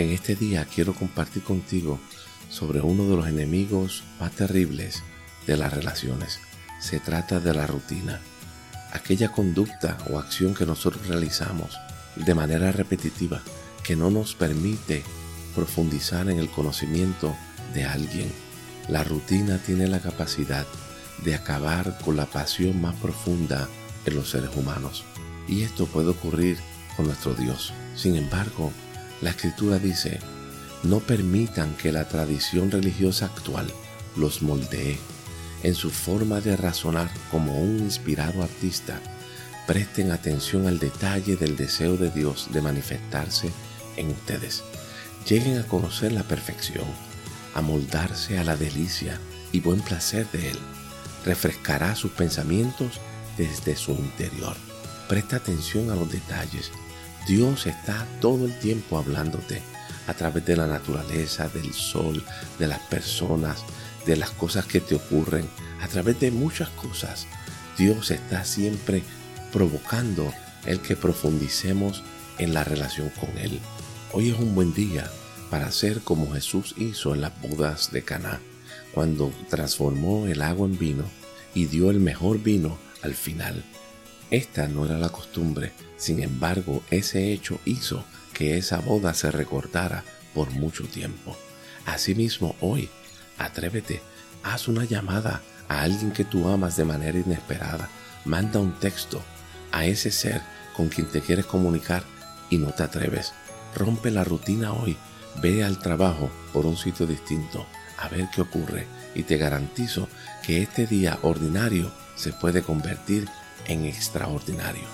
En este día quiero compartir contigo sobre uno de los enemigos más terribles de las relaciones. Se trata de la rutina, aquella conducta o acción que nosotros realizamos de manera repetitiva que no nos permite profundizar en el conocimiento de alguien. La rutina tiene la capacidad de acabar con la pasión más profunda en los seres humanos. Y esto puede ocurrir con nuestro Dios. Sin embargo, la escritura dice, no permitan que la tradición religiosa actual los moldee en su forma de razonar como un inspirado artista. Presten atención al detalle del deseo de Dios de manifestarse en ustedes. Lleguen a conocer la perfección, a moldarse a la delicia y buen placer de Él. Refrescará sus pensamientos desde su interior. Presta atención a los detalles. Dios está todo el tiempo hablándote a través de la naturaleza, del sol, de las personas, de las cosas que te ocurren, a través de muchas cosas. Dios está siempre provocando el que profundicemos en la relación con Él. Hoy es un buen día para hacer como Jesús hizo en las bodas de Caná, cuando transformó el agua en vino y dio el mejor vino al final. Esta no era la costumbre, sin embargo ese hecho hizo que esa boda se recordara por mucho tiempo. Asimismo, hoy, atrévete, haz una llamada a alguien que tú amas de manera inesperada, manda un texto a ese ser con quien te quieres comunicar y no te atreves. Rompe la rutina hoy, ve al trabajo por un sitio distinto, a ver qué ocurre y te garantizo que este día ordinario se puede convertir en extraordinario.